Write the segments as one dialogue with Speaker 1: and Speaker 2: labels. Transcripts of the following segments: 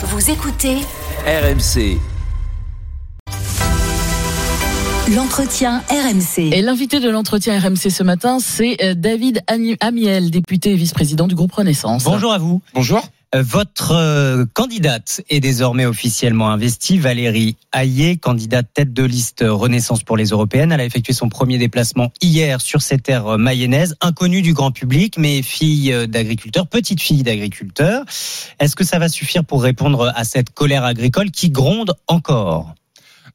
Speaker 1: Vous écoutez
Speaker 2: RMC.
Speaker 1: l'entretien RMC.
Speaker 3: Et l'invité de l'entretien RMC ce matin, c'est euh, David Amiel, député et vice-président du groupe Renaissance.
Speaker 4: Bonjour à vous.
Speaker 5: Bonjour.
Speaker 4: Votre euh, candidate est désormais officiellement investie, Valérie Hayé, candidate tête de liste Renaissance pour les Européennes. Elle a effectué son premier déplacement hier sur ces terres mayennaises, inconnue du grand public, mais fille d'agriculteur, petite fille d'agriculteur. Est-ce que ça va suffire pour répondre à cette colère agricole qui gronde encore?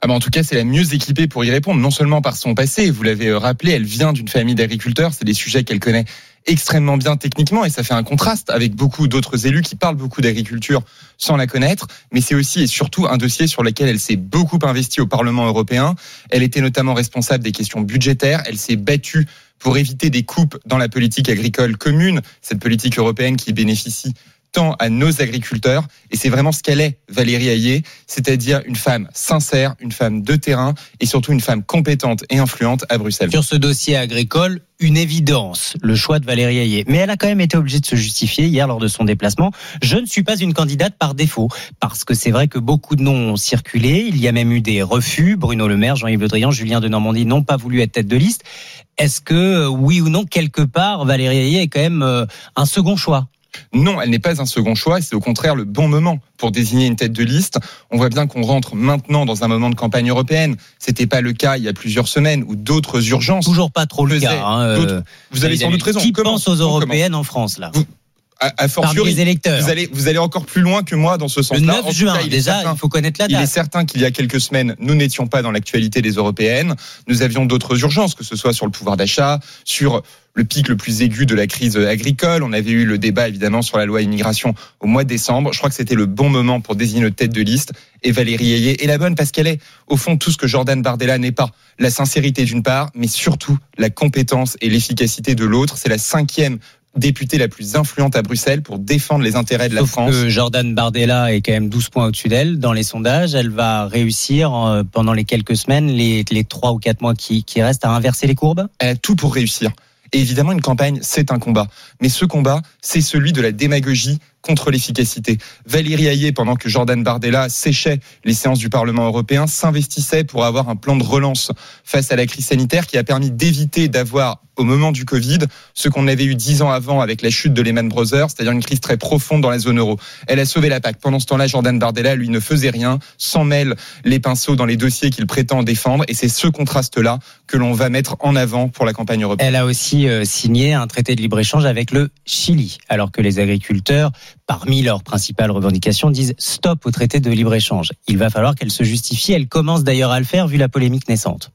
Speaker 5: Ah bah en tout cas, c'est la mieux équipée pour y répondre, non seulement par son passé, vous l'avez euh, rappelé, elle vient d'une famille d'agriculteurs, c'est des sujets qu'elle connaît extrêmement bien techniquement et ça fait un contraste avec beaucoup d'autres élus qui parlent beaucoup d'agriculture sans la connaître, mais c'est aussi et surtout un dossier sur lequel elle s'est beaucoup investie au Parlement européen. Elle était notamment responsable des questions budgétaires, elle s'est battue pour éviter des coupes dans la politique agricole commune, cette politique européenne qui bénéficie tant à nos agriculteurs. Et c'est vraiment ce qu'elle est, Valérie Hayé, c'est-à-dire une femme sincère, une femme de terrain et surtout une femme compétente et influente à Bruxelles.
Speaker 4: Sur ce dossier agricole, une évidence, le choix de Valérie Hayé. Mais elle a quand même été obligée de se justifier hier lors de son déplacement. Je ne suis pas une candidate par défaut, parce que c'est vrai que beaucoup de noms ont circulé. Il y a même eu des refus. Bruno Le Maire, Jean-Yves Le Drian, Julien de Normandie n'ont pas voulu être tête de liste. Est-ce que, euh, oui ou non, quelque part, Valérie Hayé est quand même euh, un second choix?
Speaker 5: Non, elle n'est pas un second choix, c'est au contraire le bon moment pour désigner une tête de liste. On voit bien qu'on rentre maintenant dans un moment de campagne européenne. C'était pas le cas il y a plusieurs semaines ou d'autres urgences.
Speaker 4: Toujours pas trop le cas. hein, euh,
Speaker 5: Vous avez sans doute raison.
Speaker 4: Qui pense aux européennes en France, là?
Speaker 5: Vous- À, fortiori,
Speaker 4: les électeurs.
Speaker 5: vous allez, vous allez encore plus loin que moi dans ce
Speaker 4: Le
Speaker 5: sens-là.
Speaker 4: 9
Speaker 5: En tout
Speaker 4: juin,
Speaker 5: cas, il
Speaker 4: déjà,
Speaker 5: certain-
Speaker 4: il faut connaître la
Speaker 5: Il est
Speaker 4: date.
Speaker 5: certain qu'il y a quelques semaines, nous n'étions pas dans l'actualité des européennes. Nous avions d'autres urgences, que ce soit sur le pouvoir d'achat, sur le pic le plus aigu de la crise agricole. On avait eu le débat évidemment sur la loi immigration au mois de décembre. Je crois que c'était le bon moment pour désigner notre tête de liste. Et Valérie Ayé est la bonne parce qu'elle est au fond tout ce que Jordan Bardella n'est pas. La sincérité d'une part, mais surtout la compétence et l'efficacité de l'autre. C'est la cinquième députée la plus influente à Bruxelles pour défendre les intérêts de la
Speaker 4: Sauf
Speaker 5: France.
Speaker 4: que Jordan Bardella est quand même 12 points au-dessus d'elle dans les sondages. Elle va réussir euh, pendant les quelques semaines, les, les 3 ou 4 mois qui, qui restent à inverser les courbes.
Speaker 5: elle a tout pour réussir. Et évidemment, une campagne, c'est un combat. Mais ce combat, c'est celui de la démagogie contre l'efficacité. Valérie Hayé, pendant que Jordan Bardella séchait les séances du Parlement européen, s'investissait pour avoir un plan de relance face à la crise sanitaire qui a permis d'éviter d'avoir, au moment du Covid, ce qu'on avait eu dix ans avant avec la chute de Lehman Brothers, c'est-à-dire une crise très profonde dans la zone euro. Elle a sauvé la PAC. Pendant ce temps-là, Jordan Bardella, lui, ne faisait rien, s'en mêle les pinceaux dans les dossiers qu'il prétend défendre. Et c'est ce contraste-là que l'on va mettre en avant pour la campagne européenne.
Speaker 4: Elle a aussi euh, signé un traité de libre-échange avec le Chili, alors que les agriculteurs, parmi leurs principales revendications, disent stop au traité de libre-échange. Il va falloir qu'elle se justifie. Elle commence d'ailleurs à le faire vu la polémique naissante.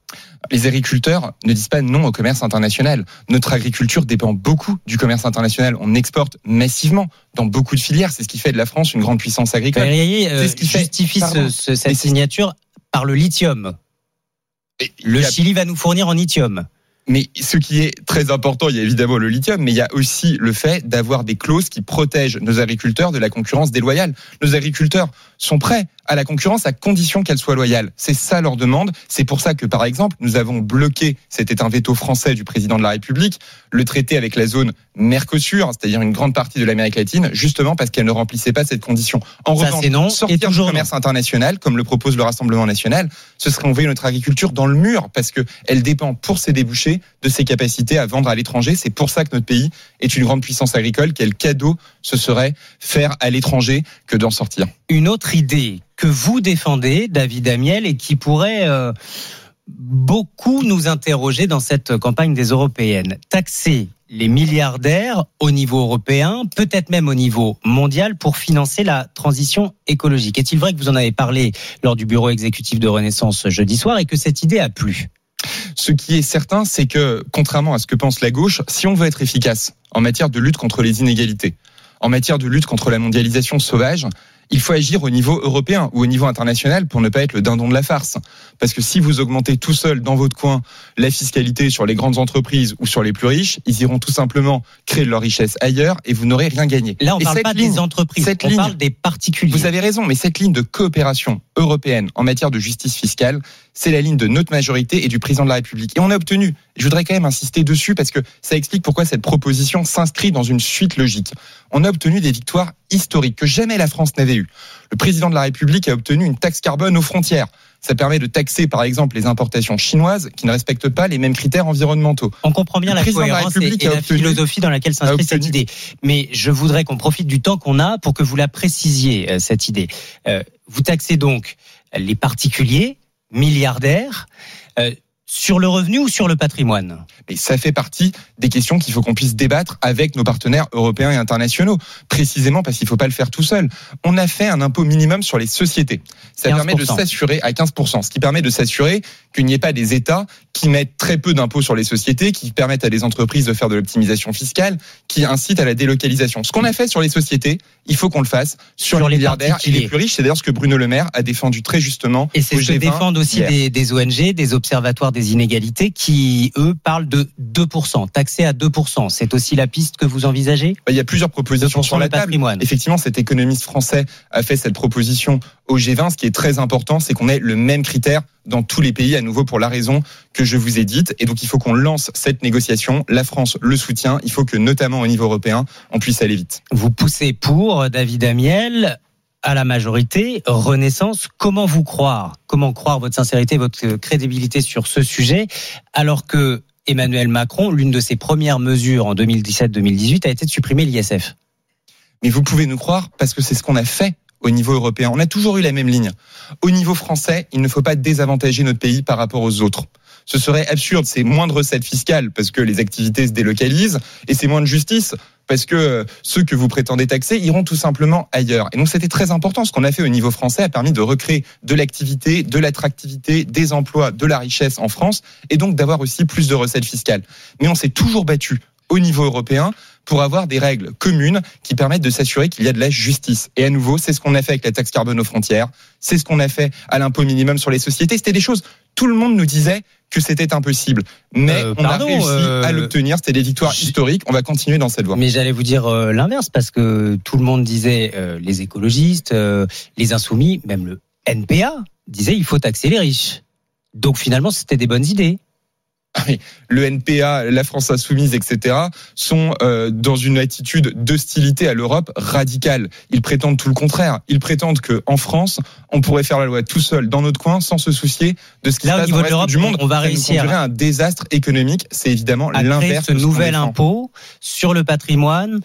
Speaker 5: Les agriculteurs ne disent pas non au commerce international. Notre agriculture dépend beaucoup du commerce international. On exporte massivement dans beaucoup de filières. C'est ce qui fait de la France une grande puissance agricole.
Speaker 4: Euh,
Speaker 5: C'est ce qui fait-
Speaker 4: justifie ce- ce- cette signature par le lithium.
Speaker 5: Et
Speaker 4: Le
Speaker 5: a-
Speaker 4: Chili va nous fournir en lithium.
Speaker 5: Mais ce qui est très important, il y a évidemment le lithium, mais il y a aussi le fait d'avoir des clauses qui protègent nos agriculteurs de la concurrence déloyale. Nos agriculteurs sont prêts à la concurrence à condition qu'elle soit loyale. C'est ça leur demande. C'est pour ça que, par exemple, nous avons bloqué, c'était un veto français du président de la République, le traité avec la zone Mercosur, c'est-à-dire une grande partie de l'Amérique latine, justement parce qu'elle ne remplissait pas cette condition. En
Speaker 4: Ça,
Speaker 5: revanche,
Speaker 4: non,
Speaker 5: sortir du commerce international, comme le propose le Rassemblement national, ce serait envoyer notre agriculture dans le mur, parce que elle dépend pour ses débouchés de ses capacités à vendre à l'étranger. C'est pour ça que notre pays est une grande puissance agricole. Quel cadeau ce serait faire à l'étranger que d'en sortir?
Speaker 4: Une autre idée que vous défendez, David Amiel, et qui pourrait euh, beaucoup nous interroger dans cette campagne des européennes. Taxer les milliardaires au niveau européen, peut-être même au niveau mondial, pour financer la transition écologique. Est-il vrai que vous en avez parlé lors du bureau exécutif de Renaissance jeudi soir et que cette idée a plu?
Speaker 5: Ce qui est certain, c'est que, contrairement à ce que pense la gauche, si on veut être efficace en matière de lutte contre les inégalités, en matière de lutte contre la mondialisation sauvage, il faut agir au niveau européen ou au niveau international pour ne pas être le dindon de la farce. Parce que si vous augmentez tout seul dans votre coin la fiscalité sur les grandes entreprises ou sur les plus riches, ils iront tout simplement créer leur richesse ailleurs et vous n'aurez rien gagné.
Speaker 4: Là, on ne parle pas
Speaker 5: ligne-
Speaker 4: des entreprises,
Speaker 5: cette
Speaker 4: on
Speaker 5: ligne-
Speaker 4: parle des particuliers.
Speaker 5: Vous avez raison, mais cette ligne de coopération européenne en matière de justice fiscale, c'est la ligne de notre majorité et du président de la République. Et on a obtenu Je voudrais quand même insister dessus parce que ça explique pourquoi cette proposition s'inscrit dans une suite logique. On a obtenu des victoires historiques que jamais la France n'avait eues. Le président de la République a obtenu une taxe carbone aux frontières. Ça permet de taxer, par exemple, les importations chinoises qui ne respectent pas les mêmes critères environnementaux.
Speaker 4: On comprend bien
Speaker 5: Le
Speaker 4: la
Speaker 5: de la
Speaker 4: cohérence et, la
Speaker 5: obtenu-
Speaker 4: philosophie dans laquelle s'inscrit cette idée. Mais je voudrais qu'on profite du temps qu'on a pour que vous la précisiez, euh, cette idée. Euh, vous taxez donc les particuliers, milliardaires, euh, sur le revenu ou sur le patrimoine
Speaker 5: Et ça fait partie des questions qu'il faut qu'on puisse débattre avec nos partenaires européens et internationaux. Précisément parce qu'il ne faut pas le faire tout seul. On a fait un impôt minimum sur les sociétés. Ça
Speaker 4: 15%.
Speaker 5: permet de s'assurer à 15%, ce qui permet de s'assurer qu'il n'y ait pas des États qui mettent très peu d'impôts sur les sociétés, qui permettent à des entreprises de faire de l'optimisation fiscale, qui incitent à la délocalisation. Ce qu'on a fait sur les sociétés, il faut qu'on le fasse sur,
Speaker 4: Sur
Speaker 5: les milliardaires et les plus riches. C'est d'ailleurs ce que Bruno Le Maire a défendu très justement.
Speaker 4: Et c'est ce que
Speaker 5: G20
Speaker 4: défendent aussi des, des ONG, des observatoires des inégalités, qui, eux, parlent de 2%, taxés à 2%. C'est aussi la piste que vous envisagez?
Speaker 5: Il y a plusieurs propositions
Speaker 4: 2%
Speaker 5: sur la
Speaker 4: le
Speaker 5: table.
Speaker 4: patrimoine.
Speaker 5: Effectivement, cet économiste français a fait cette proposition au G20. Ce qui est très important, c'est qu'on ait le même critère dans tous les pays, à nouveau pour la raison que je vous ai dite. Et donc, il faut qu'on lance cette négociation. La France le soutient. Il faut que, notamment au niveau européen, on puisse aller vite.
Speaker 4: Vous poussez pour David Amiel à la majorité, Renaissance. Comment vous croire? Comment croire votre sincérité, votre crédibilité sur ce sujet, alors que Emmanuel Macron, l'une de ses premières mesures en 2017-2018 a été de supprimer l'ISF
Speaker 5: Mais vous pouvez nous croire parce que c'est ce qu'on a fait au niveau européen. On a toujours eu la même ligne. Au niveau français, il ne faut pas désavantager notre pays par rapport aux autres. Ce serait absurde, c'est moins de recettes fiscales parce que les activités se délocalisent et c'est moins de justice parce que euh, ceux que vous prétendez taxer iront tout simplement ailleurs. Et donc c'était très important. Ce qu'on a fait au niveau français a permis de recréer de l'activité, de l'attractivité, des emplois, de la richesse en France et donc d'avoir aussi plus de recettes fiscales. Mais on s'est toujours battu au niveau européen pour avoir des règles communes qui permettent de s'assurer qu'il y a de la justice. Et à nouveau, c'est ce qu'on a fait avec la taxe carbone aux frontières, c'est ce qu'on a fait à l'impôt minimum sur les sociétés. C'était des choses, tout le monde nous disait que c'était impossible. Mais
Speaker 4: Euh,
Speaker 5: on
Speaker 4: pardon,
Speaker 5: a réussi
Speaker 4: euh,
Speaker 5: à l'obtenir, c'était des victoires historiques, on va continuer dans cette voie.
Speaker 4: Mais j'allais vous dire euh, l'inverse, parce que tout le monde disait, euh, les écologistes, euh, les insoumis, même le NPA, disait il faut taxer les riches. Donc finalement, c'était des bonnes idées.
Speaker 5: Le NPA, la France insoumise, etc., sont euh, dans une attitude d'hostilité à l'Europe radicale. Ils prétendent tout le contraire. Ils prétendent que en France, on pourrait faire la loi tout seul dans notre coin sans se soucier de ce qui
Speaker 4: Là,
Speaker 5: se passe dans le reste du monde.
Speaker 4: on va
Speaker 5: Ça nous
Speaker 4: réussir.
Speaker 5: à un désastre économique. C'est évidemment l'inverse
Speaker 4: ce nouvel impôt sur le patrimoine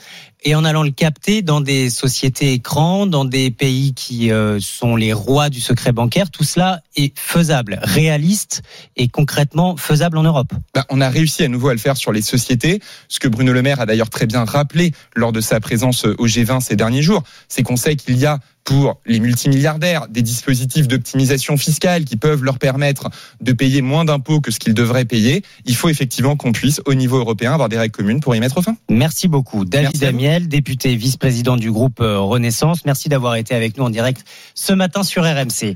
Speaker 4: et en allant le capter dans des sociétés écrans, dans des pays qui euh, sont les rois du secret bancaire. Tout cela est faisable, réaliste et concrètement faisable en Europe.
Speaker 5: Bah, on a réussi à nouveau à le faire sur les sociétés. Ce que Bruno Le Maire a d'ailleurs très bien rappelé lors de sa présence au G20 ces derniers jours, c'est qu'on sait qu'il y a pour les multimilliardaires des dispositifs d'optimisation fiscale qui peuvent leur permettre de payer moins d'impôts que ce qu'ils devraient payer. Il faut effectivement qu'on puisse, au niveau européen, avoir des règles communes pour y mettre fin.
Speaker 4: Merci beaucoup. David
Speaker 5: Merci à vous.
Speaker 4: Amiel, député vice-président du groupe euh, Renaissance. Merci d'avoir été avec nous en direct ce matin sur RMC.